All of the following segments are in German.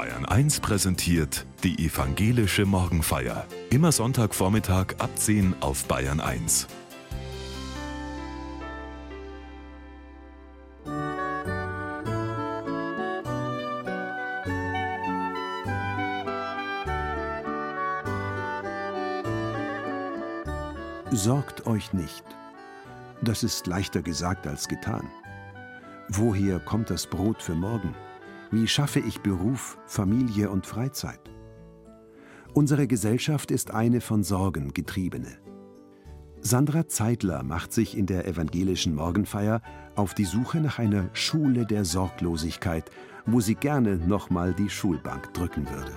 Bayern 1 präsentiert die evangelische Morgenfeier. Immer Sonntagvormittag ab 10 auf Bayern 1. Sorgt euch nicht. Das ist leichter gesagt als getan. Woher kommt das Brot für morgen? Wie schaffe ich Beruf, Familie und Freizeit? Unsere Gesellschaft ist eine von Sorgen getriebene. Sandra Zeitler macht sich in der evangelischen Morgenfeier auf die Suche nach einer Schule der Sorglosigkeit, wo sie gerne nochmal die Schulbank drücken würde.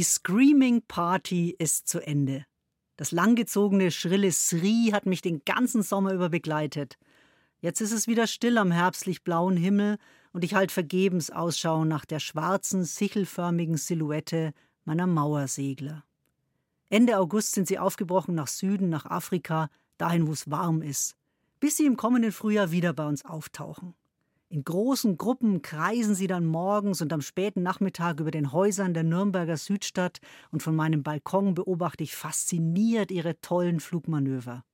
Die Screaming Party ist zu Ende. Das langgezogene, schrille Sri hat mich den ganzen Sommer über begleitet. Jetzt ist es wieder still am herbstlich blauen Himmel und ich halte vergebens Ausschau nach der schwarzen, sichelförmigen Silhouette meiner Mauersegler. Ende August sind sie aufgebrochen nach Süden, nach Afrika, dahin, wo es warm ist, bis sie im kommenden Frühjahr wieder bei uns auftauchen. In großen Gruppen kreisen sie dann morgens und am späten Nachmittag über den Häusern der Nürnberger Südstadt und von meinem Balkon beobachte ich fasziniert ihre tollen Flugmanöver.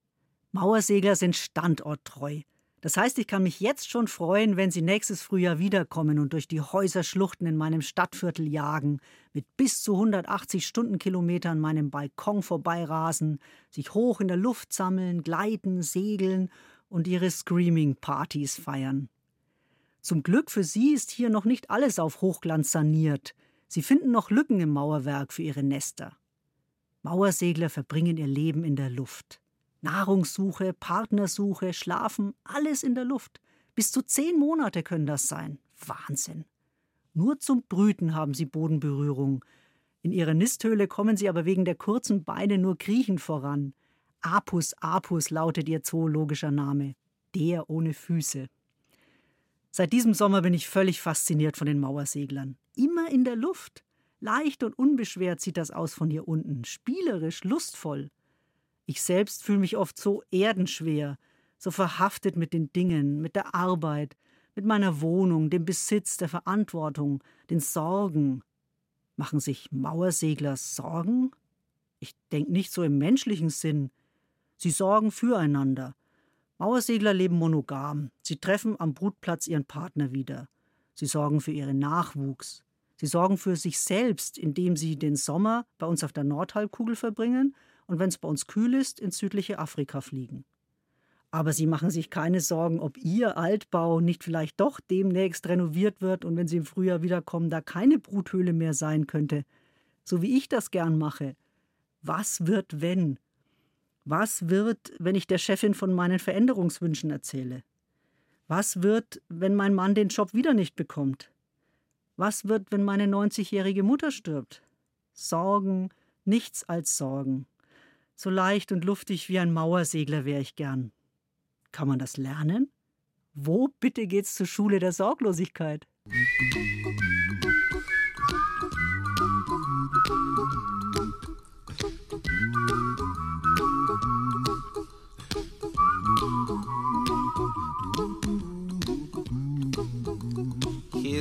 Mauersegler sind standorttreu. Das heißt, ich kann mich jetzt schon freuen, wenn sie nächstes Frühjahr wiederkommen und durch die Häuserschluchten in meinem Stadtviertel jagen, mit bis zu 180 Stundenkilometern meinem Balkon vorbeirasen, sich hoch in der Luft sammeln, gleiten, segeln und ihre Screaming-Partys feiern. Zum Glück für Sie ist hier noch nicht alles auf Hochglanz saniert. Sie finden noch Lücken im Mauerwerk für Ihre Nester. Mauersegler verbringen ihr Leben in der Luft. Nahrungssuche, Partnersuche, Schlafen, alles in der Luft. Bis zu zehn Monate können das sein. Wahnsinn. Nur zum Brüten haben sie Bodenberührung. In ihrer Nisthöhle kommen sie aber wegen der kurzen Beine nur kriechend voran. Apus apus lautet ihr zoologischer Name. Der ohne Füße. Seit diesem Sommer bin ich völlig fasziniert von den Mauerseglern. Immer in der Luft. Leicht und unbeschwert sieht das aus von hier unten. Spielerisch, lustvoll. Ich selbst fühle mich oft so erdenschwer, so verhaftet mit den Dingen, mit der Arbeit, mit meiner Wohnung, dem Besitz, der Verantwortung, den Sorgen. Machen sich Mauersegler Sorgen? Ich denke nicht so im menschlichen Sinn. Sie sorgen füreinander, Mauersegler leben monogam. Sie treffen am Brutplatz ihren Partner wieder. Sie sorgen für ihren Nachwuchs. Sie sorgen für sich selbst, indem sie den Sommer bei uns auf der Nordhalbkugel verbringen und wenn es bei uns kühl ist, ins südliche Afrika fliegen. Aber sie machen sich keine Sorgen, ob ihr Altbau nicht vielleicht doch demnächst renoviert wird und wenn sie im Frühjahr wiederkommen, da keine Bruthöhle mehr sein könnte. So wie ich das gern mache. Was wird, wenn? Was wird, wenn ich der Chefin von meinen Veränderungswünschen erzähle? Was wird, wenn mein Mann den Job wieder nicht bekommt? Was wird, wenn meine 90-jährige Mutter stirbt? Sorgen, nichts als Sorgen. So leicht und luftig wie ein Mauersegler wäre ich gern. Kann man das lernen? Wo bitte geht's zur Schule der Sorglosigkeit?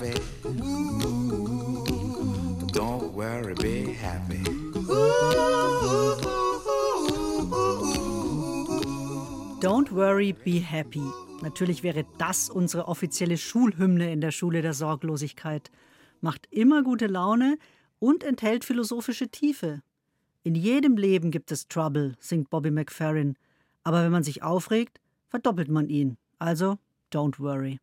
Happy. Don't worry, be happy. Don't worry, be happy. Natürlich wäre das unsere offizielle Schulhymne in der Schule der Sorglosigkeit. Macht immer gute Laune und enthält philosophische Tiefe. In jedem Leben gibt es Trouble, singt Bobby McFerrin. Aber wenn man sich aufregt, verdoppelt man ihn. Also Don't Worry.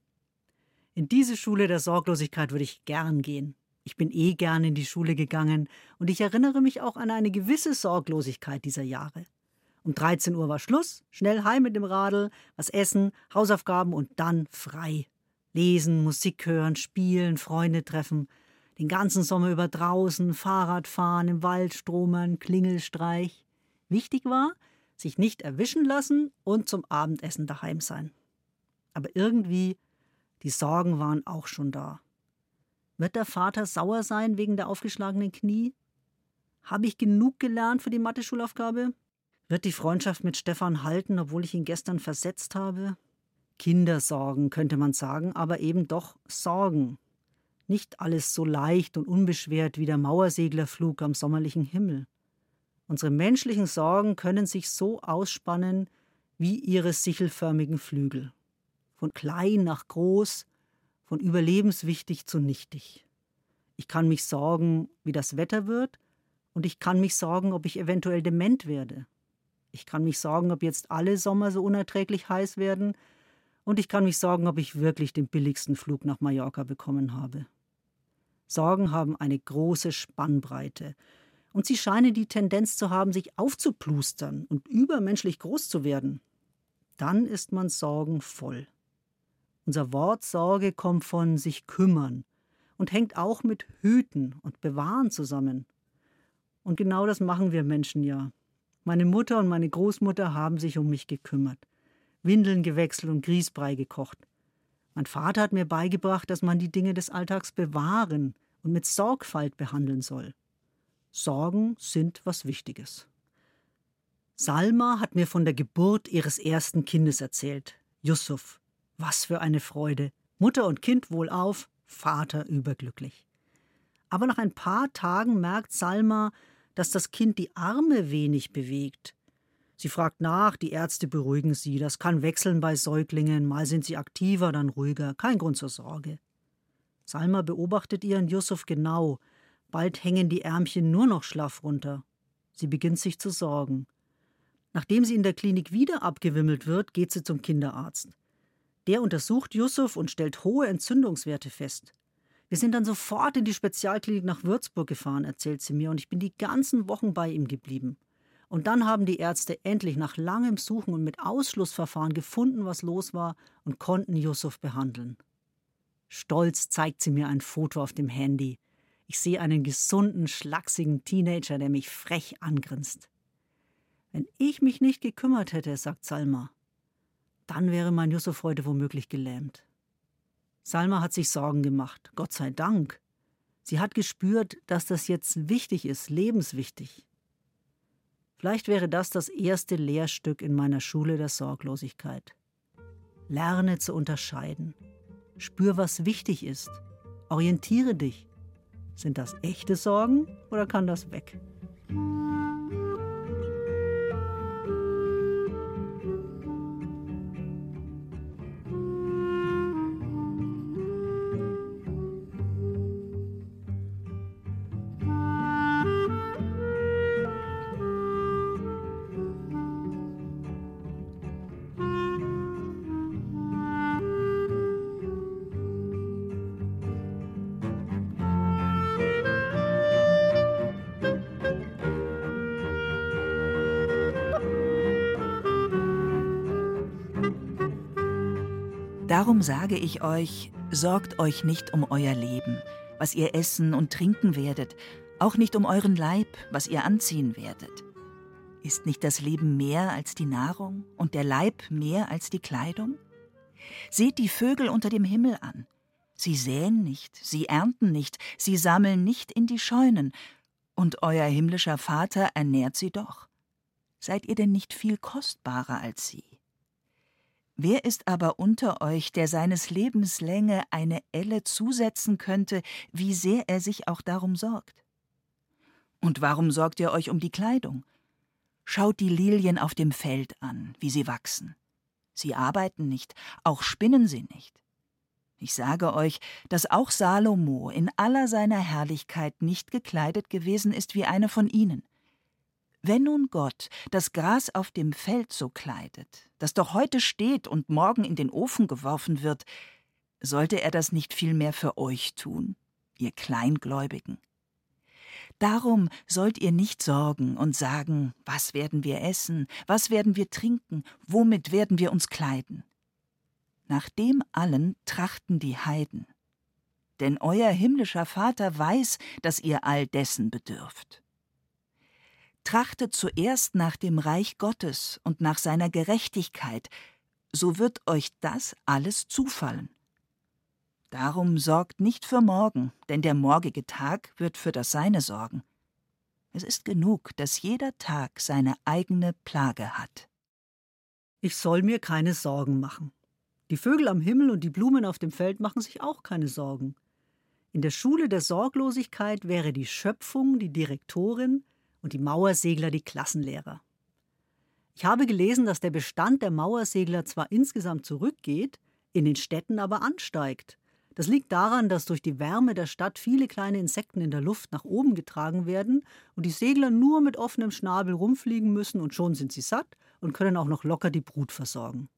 In diese Schule der Sorglosigkeit würde ich gern gehen. Ich bin eh gern in die Schule gegangen und ich erinnere mich auch an eine gewisse Sorglosigkeit dieser Jahre. Um 13 Uhr war Schluss, schnell heim mit dem Radl, was essen, Hausaufgaben und dann frei. Lesen, Musik hören, spielen, Freunde treffen. Den ganzen Sommer über draußen, Fahrrad fahren, im Wald stromern, Klingelstreich. Wichtig war, sich nicht erwischen lassen und zum Abendessen daheim sein. Aber irgendwie, die Sorgen waren auch schon da. Wird der Vater sauer sein wegen der aufgeschlagenen Knie? Habe ich genug gelernt für die Mathe-Schulaufgabe? Wird die Freundschaft mit Stefan halten, obwohl ich ihn gestern versetzt habe? Kindersorgen könnte man sagen, aber eben doch Sorgen. Nicht alles so leicht und unbeschwert wie der Mauerseglerflug am sommerlichen Himmel. Unsere menschlichen Sorgen können sich so ausspannen wie ihre sichelförmigen Flügel. Von klein nach groß, von überlebenswichtig zu nichtig. Ich kann mich sorgen, wie das Wetter wird, und ich kann mich sorgen, ob ich eventuell dement werde. Ich kann mich sorgen, ob jetzt alle Sommer so unerträglich heiß werden, und ich kann mich sorgen, ob ich wirklich den billigsten Flug nach Mallorca bekommen habe. Sorgen haben eine große Spannbreite, und sie scheinen die Tendenz zu haben, sich aufzuplustern und übermenschlich groß zu werden. Dann ist man sorgenvoll. Unser Wort Sorge kommt von sich kümmern und hängt auch mit Hüten und Bewahren zusammen. Und genau das machen wir Menschen ja. Meine Mutter und meine Großmutter haben sich um mich gekümmert. Windeln gewechselt und Grießbrei gekocht. Mein Vater hat mir beigebracht, dass man die Dinge des Alltags bewahren und mit Sorgfalt behandeln soll. Sorgen sind was Wichtiges. Salma hat mir von der Geburt ihres ersten Kindes erzählt, Yusuf. Was für eine Freude. Mutter und Kind wohlauf, Vater überglücklich. Aber nach ein paar Tagen merkt Salma, dass das Kind die Arme wenig bewegt. Sie fragt nach, die Ärzte beruhigen sie. Das kann wechseln bei Säuglingen. Mal sind sie aktiver, dann ruhiger. Kein Grund zur Sorge. Salma beobachtet ihren Yusuf genau. Bald hängen die Ärmchen nur noch schlaff runter. Sie beginnt sich zu sorgen. Nachdem sie in der Klinik wieder abgewimmelt wird, geht sie zum Kinderarzt. Der untersucht Yusuf und stellt hohe Entzündungswerte fest. Wir sind dann sofort in die Spezialklinik nach Würzburg gefahren, erzählt sie mir, und ich bin die ganzen Wochen bei ihm geblieben. Und dann haben die Ärzte endlich nach langem Suchen und mit Ausschlussverfahren gefunden, was los war und konnten Yusuf behandeln. Stolz zeigt sie mir ein Foto auf dem Handy. Ich sehe einen gesunden, schlachsigen Teenager, der mich frech angrinst. Wenn ich mich nicht gekümmert hätte, sagt Salma, dann wäre mein Yusuf heute womöglich gelähmt. Salma hat sich Sorgen gemacht, Gott sei Dank. Sie hat gespürt, dass das jetzt wichtig ist, lebenswichtig. Vielleicht wäre das das erste Lehrstück in meiner Schule der Sorglosigkeit. Lerne zu unterscheiden. Spür, was wichtig ist. Orientiere dich. Sind das echte Sorgen oder kann das weg? Darum sage ich euch, sorgt euch nicht um euer Leben, was ihr essen und trinken werdet, auch nicht um euren Leib, was ihr anziehen werdet. Ist nicht das Leben mehr als die Nahrung und der Leib mehr als die Kleidung? Seht die Vögel unter dem Himmel an. Sie säen nicht, sie ernten nicht, sie sammeln nicht in die Scheunen, und euer himmlischer Vater ernährt sie doch. Seid ihr denn nicht viel kostbarer als sie? Wer ist aber unter euch, der seines Lebens Länge eine Elle zusetzen könnte, wie sehr er sich auch darum sorgt? Und warum sorgt ihr euch um die Kleidung? Schaut die Lilien auf dem Feld an, wie sie wachsen. Sie arbeiten nicht, auch spinnen sie nicht. Ich sage euch, dass auch Salomo in aller seiner Herrlichkeit nicht gekleidet gewesen ist wie eine von ihnen. Wenn nun Gott das Gras auf dem Feld so kleidet, das doch heute steht und morgen in den Ofen geworfen wird, sollte er das nicht vielmehr für euch tun, ihr Kleingläubigen? Darum sollt ihr nicht sorgen und sagen, was werden wir essen, was werden wir trinken, womit werden wir uns kleiden. Nach dem allen trachten die Heiden. Denn euer himmlischer Vater weiß, dass ihr all dessen bedürft. Trachtet zuerst nach dem Reich Gottes und nach seiner Gerechtigkeit, so wird euch das alles zufallen. Darum sorgt nicht für morgen, denn der morgige Tag wird für das Seine sorgen. Es ist genug, dass jeder Tag seine eigene Plage hat. Ich soll mir keine Sorgen machen. Die Vögel am Himmel und die Blumen auf dem Feld machen sich auch keine Sorgen. In der Schule der Sorglosigkeit wäre die Schöpfung die Direktorin und die Mauersegler die Klassenlehrer. Ich habe gelesen, dass der Bestand der Mauersegler zwar insgesamt zurückgeht, in den Städten aber ansteigt. Das liegt daran, dass durch die Wärme der Stadt viele kleine Insekten in der Luft nach oben getragen werden und die Segler nur mit offenem Schnabel rumfliegen müssen und schon sind sie satt und können auch noch locker die Brut versorgen.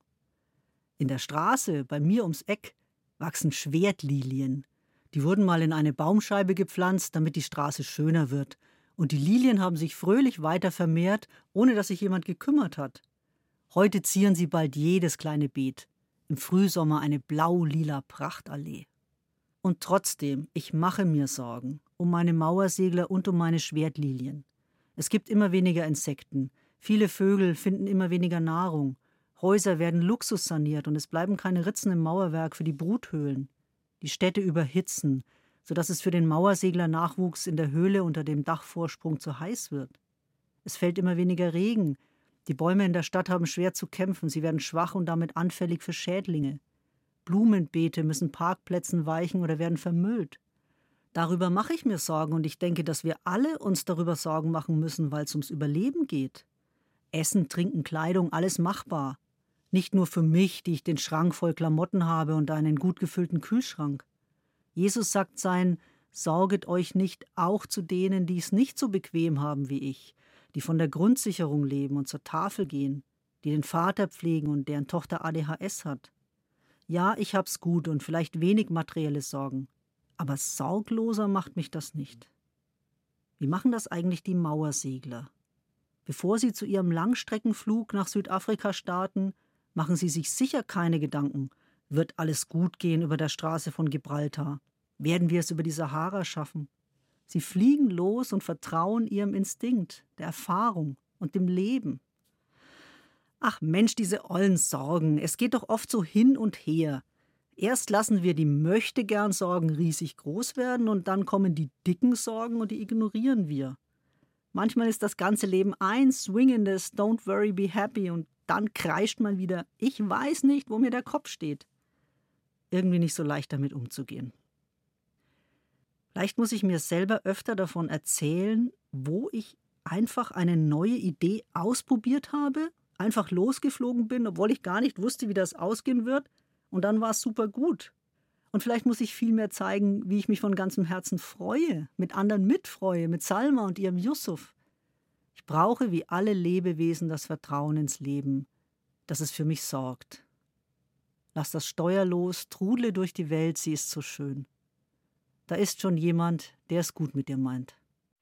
In der Straße, bei mir ums Eck, wachsen Schwertlilien. Die wurden mal in eine Baumscheibe gepflanzt, damit die Straße schöner wird. Und die Lilien haben sich fröhlich weiter vermehrt, ohne dass sich jemand gekümmert hat. Heute zieren sie bald jedes kleine Beet. Im Frühsommer eine blau-lila Prachtallee. Und trotzdem, ich mache mir Sorgen um meine Mauersegler und um meine Schwertlilien. Es gibt immer weniger Insekten, viele Vögel finden immer weniger Nahrung, Häuser werden luxussaniert und es bleiben keine Ritzen im Mauerwerk für die Bruthöhlen. Die Städte überhitzen, sodass es für den Mauersegler-Nachwuchs in der Höhle unter dem Dachvorsprung zu heiß wird. Es fällt immer weniger Regen, die Bäume in der Stadt haben schwer zu kämpfen, sie werden schwach und damit anfällig für Schädlinge. Blumenbeete müssen Parkplätzen weichen oder werden vermüllt. Darüber mache ich mir Sorgen und ich denke, dass wir alle uns darüber Sorgen machen müssen, weil es ums Überleben geht. Essen, Trinken, Kleidung, alles machbar. Nicht nur für mich, die ich den Schrank voll Klamotten habe und einen gut gefüllten Kühlschrank. Jesus sagt sein, Sorget euch nicht auch zu denen, die es nicht so bequem haben wie ich, die von der Grundsicherung leben und zur Tafel gehen, die den Vater pflegen und deren Tochter ADHS hat. Ja, ich hab's gut und vielleicht wenig materielle Sorgen, aber sorgloser macht mich das nicht. Wie machen das eigentlich die Mauersegler? Bevor sie zu ihrem Langstreckenflug nach Südafrika starten, machen sie sich sicher keine Gedanken. Wird alles gut gehen über der Straße von Gibraltar? Werden wir es über die Sahara schaffen? Sie fliegen los und vertrauen ihrem Instinkt, der Erfahrung und dem Leben. Ach Mensch, diese ollen Sorgen, es geht doch oft so hin und her. Erst lassen wir die möchtegern Sorgen riesig groß werden und dann kommen die dicken Sorgen und die ignorieren wir. Manchmal ist das ganze Leben ein swingendes Don't worry, be happy und dann kreischt man wieder, ich weiß nicht, wo mir der Kopf steht. Irgendwie nicht so leicht damit umzugehen. Vielleicht muss ich mir selber öfter davon erzählen, wo ich einfach eine neue Idee ausprobiert habe einfach losgeflogen bin, obwohl ich gar nicht wusste, wie das ausgehen wird. Und dann war es super gut. Und vielleicht muss ich viel mehr zeigen, wie ich mich von ganzem Herzen freue, mit anderen mitfreue, mit Salma und ihrem Yusuf. Ich brauche wie alle Lebewesen das Vertrauen ins Leben, dass es für mich sorgt. Lass das Steuer los, trudle durch die Welt, sie ist so schön. Da ist schon jemand, der es gut mit dir meint.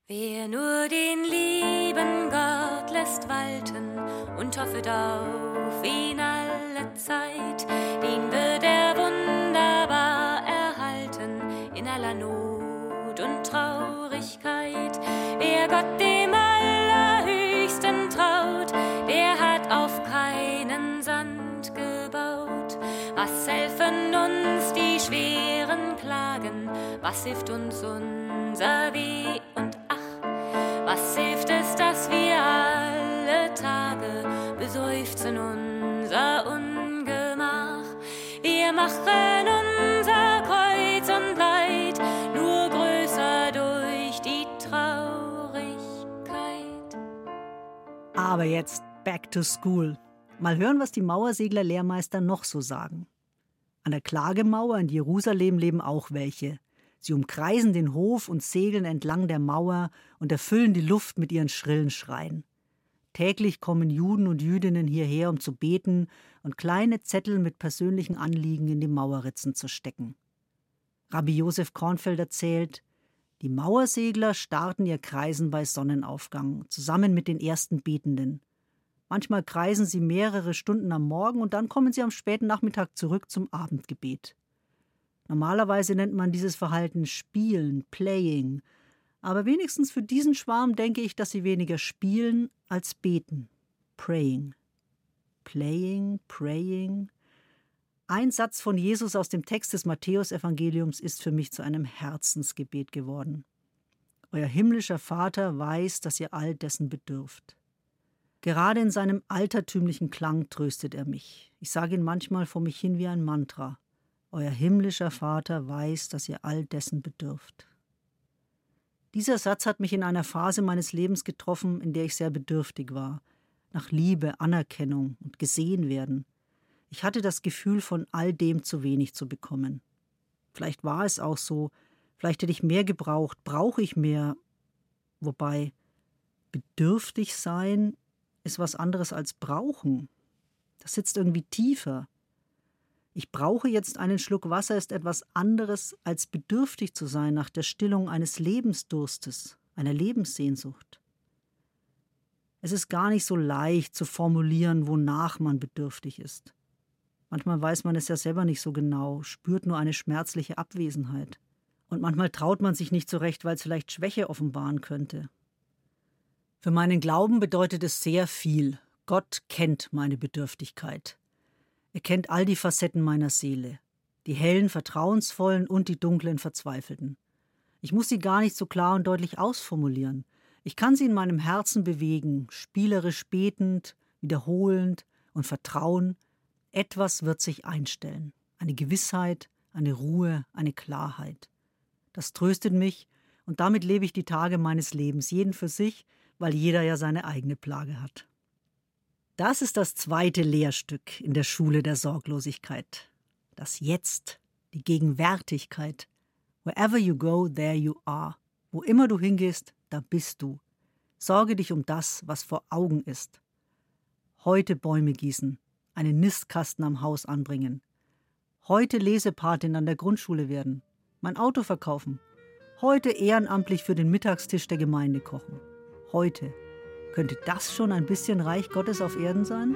Wer nur den lieben Gott lässt walten und hoffet auf ihn alle Zeit, den wird er wunderbar erhalten in aller Not und Traurigkeit. Wer Gott dem Allerhöchsten traut, der hat auf keinen Sand gebaut. Was helfen uns die schweren? Was hilft uns unser Weh und was hilft es, dass wir alle Tage beseufzen unser Ungemach? Wir machen unser Kreuz und Leid nur größer durch die Traurigkeit. Aber jetzt back to school. Mal hören, was die Mauersegler-Lehrmeister noch so sagen. An der Klagemauer in Jerusalem leben auch welche. Sie umkreisen den Hof und segeln entlang der Mauer und erfüllen die Luft mit ihren schrillen Schreien. Täglich kommen Juden und Jüdinnen hierher, um zu beten und kleine Zettel mit persönlichen Anliegen in die Mauerritzen zu stecken. Rabbi Josef Kornfeld erzählt, die Mauersegler starten ihr Kreisen bei Sonnenaufgang, zusammen mit den ersten Betenden. Manchmal kreisen sie mehrere Stunden am Morgen und dann kommen sie am späten Nachmittag zurück zum Abendgebet. Normalerweise nennt man dieses Verhalten Spielen, Playing, aber wenigstens für diesen Schwarm denke ich, dass sie weniger spielen als beten. Praying. Playing, praying. Ein Satz von Jesus aus dem Text des Matthäusevangeliums ist für mich zu einem Herzensgebet geworden. Euer himmlischer Vater weiß, dass ihr all dessen bedürft. Gerade in seinem altertümlichen Klang tröstet er mich. Ich sage ihn manchmal vor mich hin wie ein Mantra. Euer himmlischer Vater weiß, dass ihr all dessen bedürft. Dieser Satz hat mich in einer Phase meines Lebens getroffen, in der ich sehr bedürftig war, nach Liebe, Anerkennung und gesehen werden. Ich hatte das Gefühl, von all dem zu wenig zu bekommen. Vielleicht war es auch so, vielleicht hätte ich mehr gebraucht, brauche ich mehr. Wobei bedürftig sein ist was anderes als brauchen. Das sitzt irgendwie tiefer. Ich brauche jetzt einen Schluck Wasser ist etwas anderes, als bedürftig zu sein nach der Stillung eines Lebensdurstes, einer Lebenssehnsucht. Es ist gar nicht so leicht zu formulieren, wonach man bedürftig ist. Manchmal weiß man es ja selber nicht so genau, spürt nur eine schmerzliche Abwesenheit. Und manchmal traut man sich nicht so recht, weil es vielleicht Schwäche offenbaren könnte. Für meinen Glauben bedeutet es sehr viel. Gott kennt meine Bedürftigkeit. Er kennt all die Facetten meiner Seele, die hellen, vertrauensvollen und die dunklen, verzweifelten. Ich muss sie gar nicht so klar und deutlich ausformulieren. Ich kann sie in meinem Herzen bewegen, spielerisch betend, wiederholend und vertrauen. Etwas wird sich einstellen. Eine Gewissheit, eine Ruhe, eine Klarheit. Das tröstet mich und damit lebe ich die Tage meines Lebens, jeden für sich, weil jeder ja seine eigene Plage hat. Das ist das zweite Lehrstück in der Schule der Sorglosigkeit. Das Jetzt, die Gegenwärtigkeit. Wherever you go, there you are. Wo immer du hingehst, da bist du. Sorge dich um das, was vor Augen ist. Heute Bäume gießen, einen Nistkasten am Haus anbringen. Heute Lesepatin an der Grundschule werden, mein Auto verkaufen. Heute ehrenamtlich für den Mittagstisch der Gemeinde kochen. Heute könnte das schon ein bisschen Reich Gottes auf Erden sein?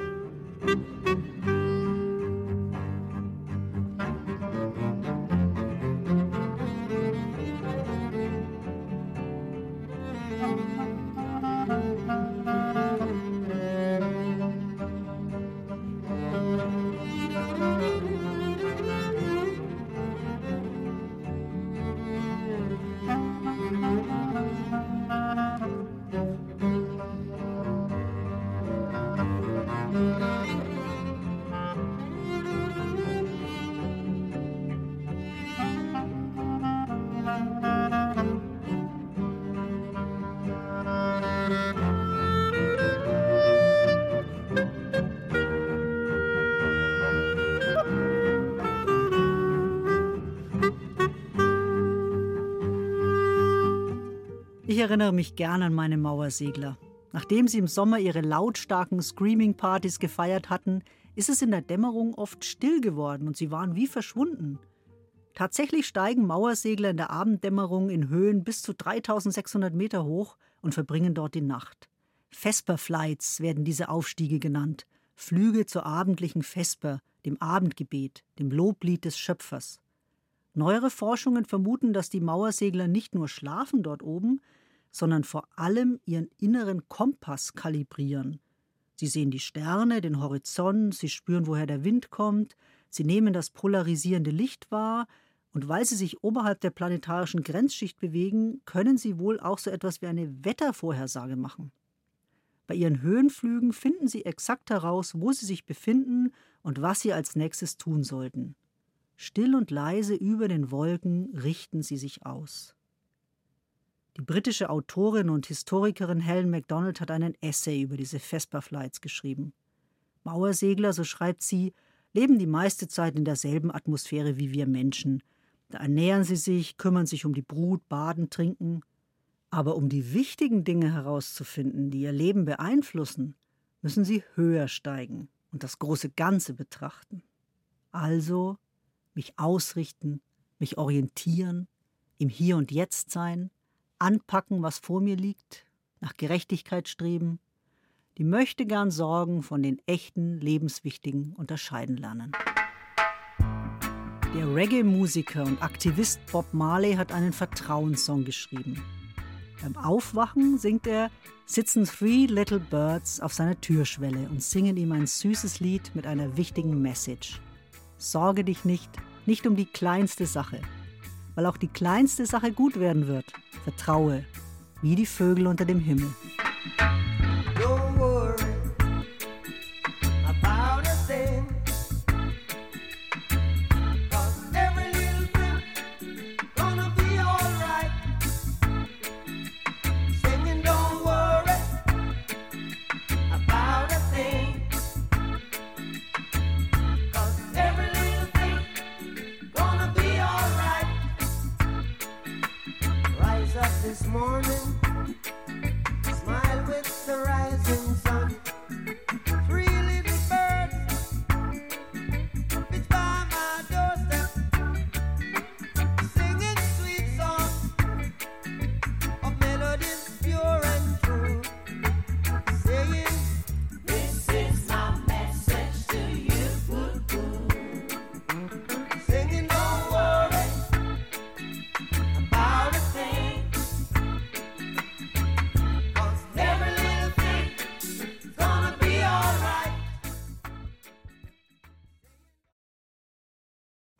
Erinnere mich gern an meine Mauersegler. Nachdem sie im Sommer ihre lautstarken Screaming-Partys gefeiert hatten, ist es in der Dämmerung oft still geworden und sie waren wie verschwunden. Tatsächlich steigen Mauersegler in der Abenddämmerung in Höhen bis zu 3600 Meter hoch und verbringen dort die Nacht. Vesper-Flights werden diese Aufstiege genannt. Flüge zur abendlichen Vesper, dem Abendgebet, dem Loblied des Schöpfers. Neuere Forschungen vermuten, dass die Mauersegler nicht nur schlafen dort oben, sondern vor allem ihren inneren Kompass kalibrieren. Sie sehen die Sterne, den Horizont, sie spüren, woher der Wind kommt, sie nehmen das polarisierende Licht wahr, und weil sie sich oberhalb der planetarischen Grenzschicht bewegen, können sie wohl auch so etwas wie eine Wettervorhersage machen. Bei ihren Höhenflügen finden sie exakt heraus, wo sie sich befinden und was sie als nächstes tun sollten. Still und leise über den Wolken richten sie sich aus. Die britische Autorin und Historikerin Helen MacDonald hat einen Essay über diese Vesper-Flights geschrieben. Mauersegler, so schreibt sie, leben die meiste Zeit in derselben Atmosphäre wie wir Menschen. Da ernähren sie sich, kümmern sich um die Brut, baden, trinken. Aber um die wichtigen Dinge herauszufinden, die ihr Leben beeinflussen, müssen sie höher steigen und das große Ganze betrachten. Also mich ausrichten, mich orientieren, im Hier und Jetzt sein, anpacken, was vor mir liegt, nach Gerechtigkeit streben, die möchte gern Sorgen von den echten, lebenswichtigen unterscheiden lernen. Der Reggae-Musiker und Aktivist Bob Marley hat einen Vertrauenssong geschrieben. Beim Aufwachen singt er Sitzen Three Little Birds auf seiner Türschwelle und singen ihm ein süßes Lied mit einer wichtigen Message. Sorge dich nicht, nicht um die kleinste Sache, weil auch die kleinste Sache gut werden wird. Vertraue, wie die Vögel unter dem Himmel.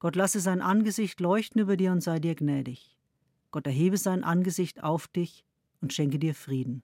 Gott lasse sein Angesicht leuchten über dir und sei dir gnädig. Gott erhebe sein Angesicht auf dich und schenke dir Frieden.